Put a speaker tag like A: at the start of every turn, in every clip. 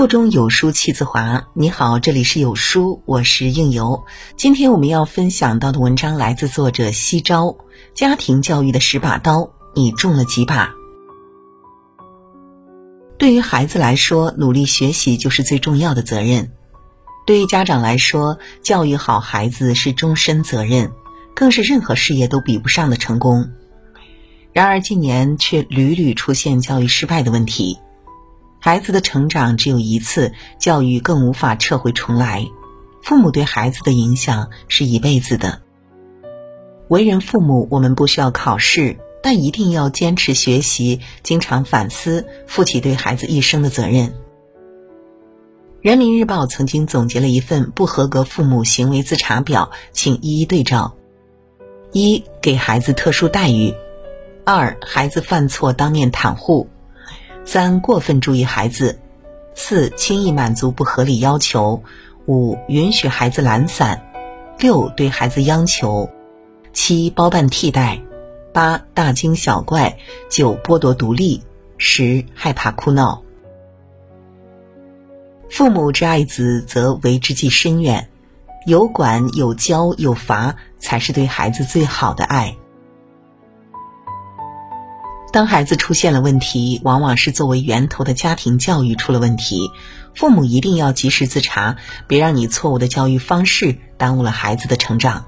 A: 腹中有书气自华。你好，这里是有书，我是应由。今天我们要分享到的文章来自作者西钊。家庭教育的十把刀，你中了几把？对于孩子来说，努力学习就是最重要的责任；对于家长来说，教育好孩子是终身责任，更是任何事业都比不上的成功。然而近年却屡屡出现教育失败的问题。孩子的成长只有一次，教育更无法撤回重来。父母对孩子的影响是一辈子的。为人父母，我们不需要考试，但一定要坚持学习，经常反思，负起对孩子一生的责任。人民日报曾经总结了一份不合格父母行为自查表，请一一对照：一、给孩子特殊待遇；二、孩子犯错当面袒护。三、过分注意孩子；四、轻易满足不合理要求；五、允许孩子懒散；六、对孩子央求；七、包办替代；八、大惊小怪；九、剥夺独立；十、害怕哭闹。父母之爱子，则为之计深远。有管有教有罚，才是对孩子最好的爱。当孩子出现了问题，往往是作为源头的家庭教育出了问题。父母一定要及时自查，别让你错误的教育方式耽误了孩子的成长。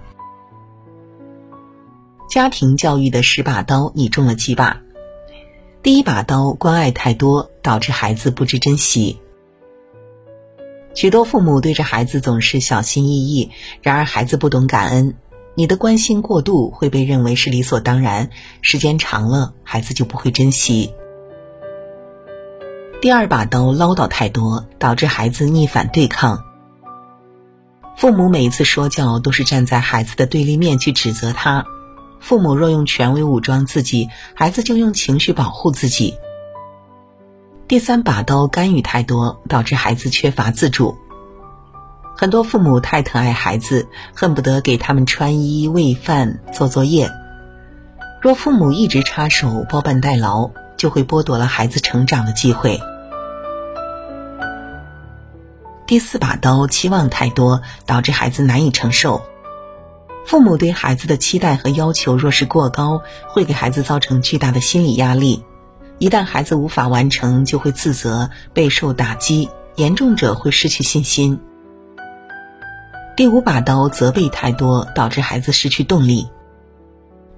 A: 家庭教育的十把刀，你中了几把？第一把刀，关爱太多，导致孩子不知珍惜。许多父母对着孩子总是小心翼翼，然而孩子不懂感恩。你的关心过度会被认为是理所当然，时间长了，孩子就不会珍惜。第二把刀唠叨太多，导致孩子逆反对抗。父母每一次说教都是站在孩子的对立面去指责他，父母若用权威武装自己，孩子就用情绪保护自己。第三把刀干预太多，导致孩子缺乏自主。很多父母太疼爱孩子，恨不得给他们穿衣、喂饭、做作业。若父母一直插手、包办代劳，就会剥夺了孩子成长的机会。第四把刀，期望太多，导致孩子难以承受。父母对孩子的期待和要求若是过高，会给孩子造成巨大的心理压力。一旦孩子无法完成，就会自责、备受打击，严重者会失去信心。第五把刀，责备太多，导致孩子失去动力。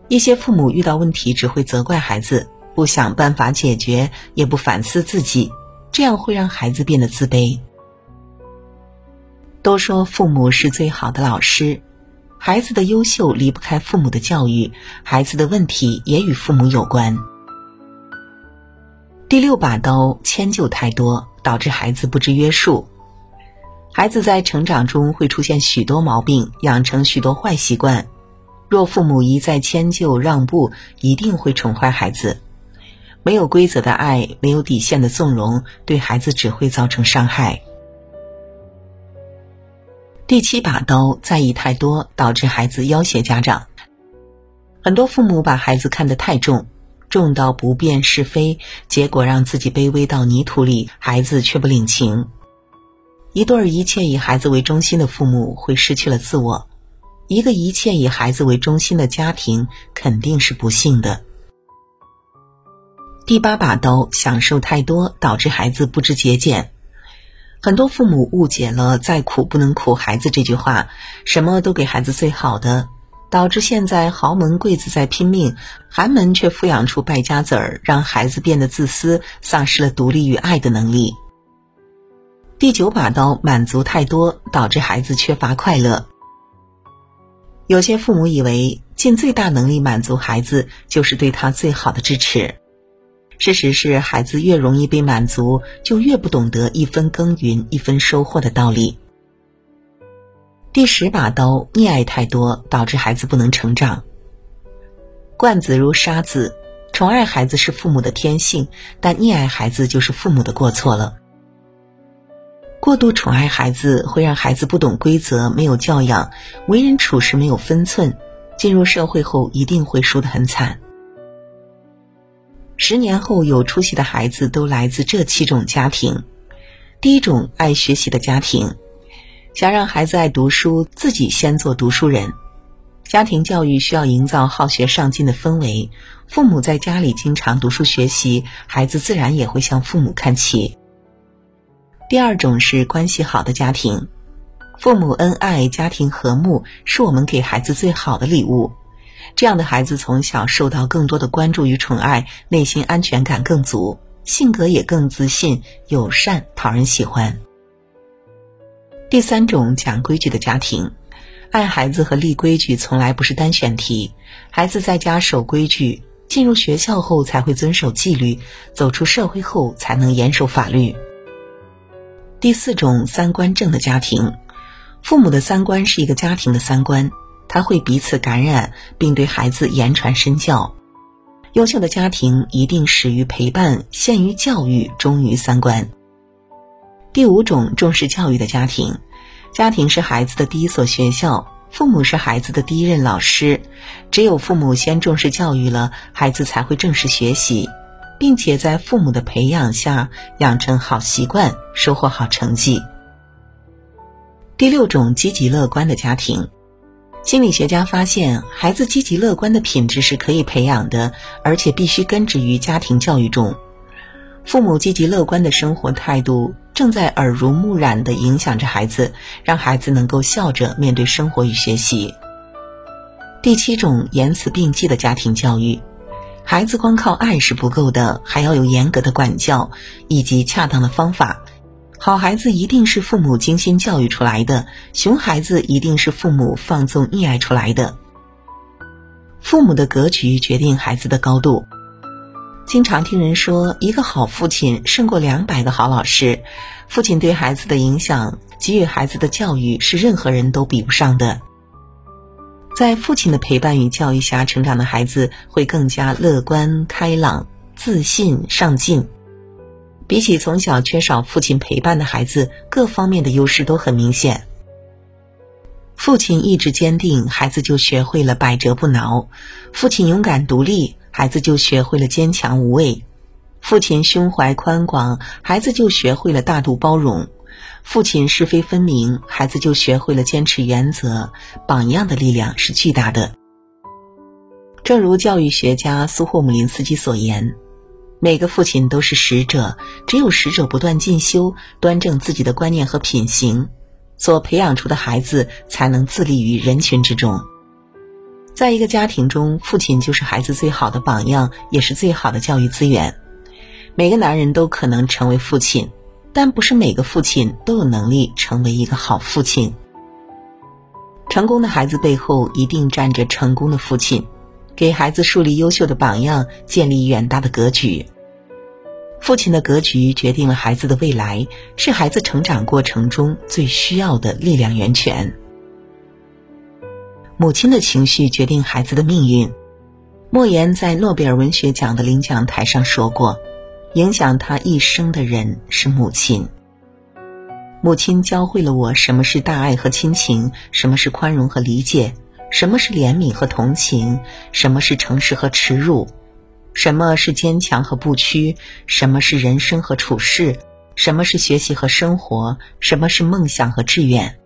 A: 一些父母遇到问题只会责怪孩子，不想办法解决，也不反思自己，这样会让孩子变得自卑。都说父母是最好的老师，孩子的优秀离不开父母的教育，孩子的问题也与父母有关。第六把刀，迁就太多，导致孩子不知约束。孩子在成长中会出现许多毛病，养成许多坏习惯。若父母一再迁就让步，一定会宠坏孩子。没有规则的爱，没有底线的纵容，对孩子只会造成伤害。第七把刀，在意太多，导致孩子要挟家长。很多父母把孩子看得太重，重到不辨是非，结果让自己卑微到泥土里，孩子却不领情。一对一切以孩子为中心的父母会失去了自我，一个一切以孩子为中心的家庭肯定是不幸的。第八把刀，享受太多导致孩子不知节俭。很多父母误解了“再苦不能苦孩子”这句话，什么都给孩子最好的，导致现在豪门贵子在拼命，寒门却抚养出败家子儿，让孩子变得自私，丧失了独立与爱的能力。第九把刀，满足太多，导致孩子缺乏快乐。有些父母以为尽最大能力满足孩子就是对他最好的支持，事实是，孩子越容易被满足，就越不懂得一分耕耘一分收获的道理。第十把刀，溺爱太多，导致孩子不能成长。惯子如杀子，宠爱孩子是父母的天性，但溺爱孩子就是父母的过错了。过度宠爱孩子会让孩子不懂规则，没有教养，为人处事没有分寸，进入社会后一定会输得很惨。十年后有出息的孩子都来自这七种家庭：第一种爱学习的家庭，想让孩子爱读书，自己先做读书人。家庭教育需要营造好学上进的氛围，父母在家里经常读书学习，孩子自然也会向父母看齐。第二种是关系好的家庭，父母恩爱，家庭和睦，是我们给孩子最好的礼物。这样的孩子从小受到更多的关注与宠爱，内心安全感更足，性格也更自信、友善、讨人喜欢。第三种讲规矩的家庭。爱孩子和立规矩从来不是单选题，孩子在家守规矩，进入学校后才会遵守纪律，走出社会后才能严守法律。第四种三观正的家庭，父母的三观是一个家庭的三观，他会彼此感染，并对孩子言传身教。优秀的家庭一定始于陪伴，陷于教育，忠于三观。第五种重视教育的家庭。家庭是孩子的第一所学校，父母是孩子的第一任老师。只有父母先重视教育了，孩子才会正式学习，并且在父母的培养下养成好习惯，收获好成绩。第六种积极乐观的家庭，心理学家发现，孩子积极乐观的品质是可以培养的，而且必须根植于家庭教育中。父母积极乐观的生活态度，正在耳濡目染地影响着孩子，让孩子能够笑着面对生活与学习。第七种言辞并济的家庭教育，孩子光靠爱是不够的，还要有严格的管教以及恰当的方法。好孩子一定是父母精心教育出来的，熊孩子一定是父母放纵溺爱出来的。父母的格局决定孩子的高度。经常听人说，一个好父亲胜过两百个好老师。父亲对孩子的影响，给予孩子的教育是任何人都比不上的。在父亲的陪伴与教育下成长的孩子，会更加乐观开朗、自信上进。比起从小缺少父亲陪伴的孩子，各方面的优势都很明显。父亲意志坚定，孩子就学会了百折不挠；父亲勇敢独立。孩子就学会了坚强无畏，父亲胸怀宽广，孩子就学会了大度包容；父亲是非分明，孩子就学会了坚持原则。榜样的力量是巨大的。正如教育学家苏霍姆林斯基所言：“每个父亲都是使者，只有使者不断进修，端正自己的观念和品行，所培养出的孩子才能自立于人群之中。”在一个家庭中，父亲就是孩子最好的榜样，也是最好的教育资源。每个男人都可能成为父亲，但不是每个父亲都有能力成为一个好父亲。成功的孩子背后一定站着成功的父亲，给孩子树立优秀的榜样，建立远大的格局。父亲的格局决定了孩子的未来，是孩子成长过程中最需要的力量源泉。母亲的情绪决定孩子的命运。莫言在诺贝尔文学奖的领奖台上说过：“影响他一生的人是母亲。母亲教会了我什么是大爱和亲情，什么是宽容和理解，什么是怜悯和同情，什么是诚实和耻辱，什么是坚强和不屈，什么是人生和处事，什么是学习和生活，什么是梦想和志愿。”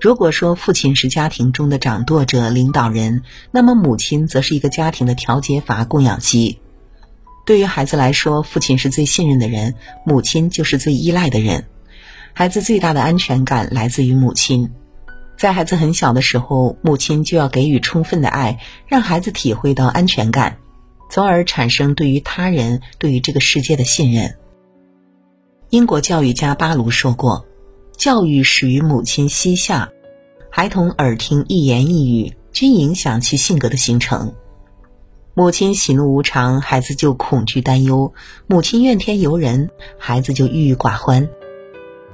A: 如果说父亲是家庭中的掌舵者、领导人，那么母亲则是一个家庭的调节阀、供养机。对于孩子来说，父亲是最信任的人，母亲就是最依赖的人。孩子最大的安全感来自于母亲。在孩子很小的时候，母亲就要给予充分的爱，让孩子体会到安全感，从而产生对于他人、对于这个世界的信任。英国教育家巴卢说过。教育始于母亲膝下，孩童耳听一言一语，均影响其性格的形成。母亲喜怒无常，孩子就恐惧担忧；母亲怨天尤人，孩子就郁郁寡欢；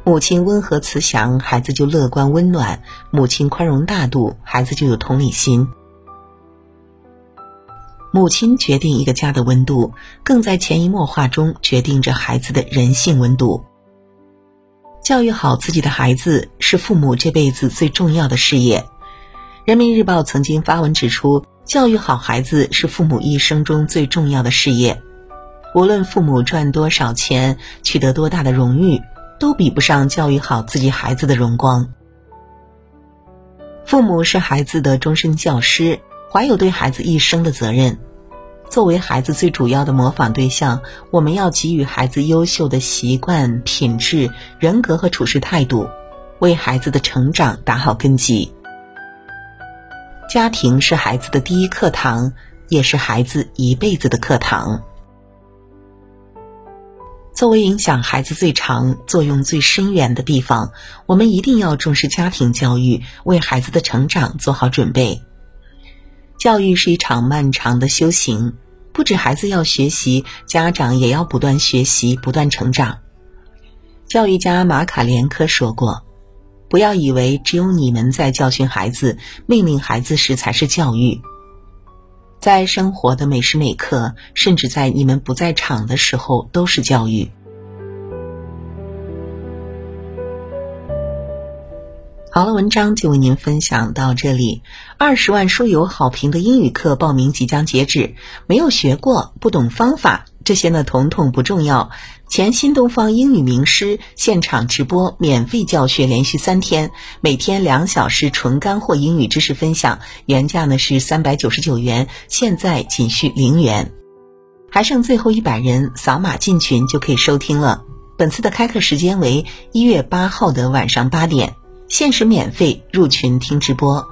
A: 母亲温和慈祥，孩子就乐观温暖；母亲宽容大度，孩子就有同理心。母亲决定一个家的温度，更在潜移默化中决定着孩子的人性温度。教育好自己的孩子是父母这辈子最重要的事业。人民日报曾经发文指出，教育好孩子是父母一生中最重要的事业。无论父母赚多少钱，取得多大的荣誉，都比不上教育好自己孩子的荣光。父母是孩子的终身教师，怀有对孩子一生的责任。作为孩子最主要的模仿对象，我们要给予孩子优秀的习惯、品质、人格和处事态度，为孩子的成长打好根基。家庭是孩子的第一课堂，也是孩子一辈子的课堂。作为影响孩子最长、作用最深远的地方，我们一定要重视家庭教育，为孩子的成长做好准备。教育是一场漫长的修行，不止孩子要学习，家长也要不断学习、不断成长。教育家马卡连科说过：“不要以为只有你们在教训孩子、命令孩子时才是教育，在生活的每时每刻，甚至在你们不在场的时候，都是教育。”好了，文章就为您分享到这里。二十万书友好评的英语课报名即将截止，没有学过、不懂方法，这些呢统统不重要。前新东方英语名师现场直播免费教学，连续三天，每天两小时纯干货英语知识分享，原价呢是三百九十九元，现在仅需零元，还剩最后一百人，扫码进群就可以收听了。本次的开课时间为一月八号的晚上八点。限时免费入群听直播，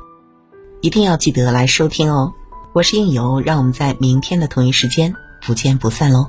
A: 一定要记得来收听哦！我是应由，让我们在明天的同一时间不见不散喽！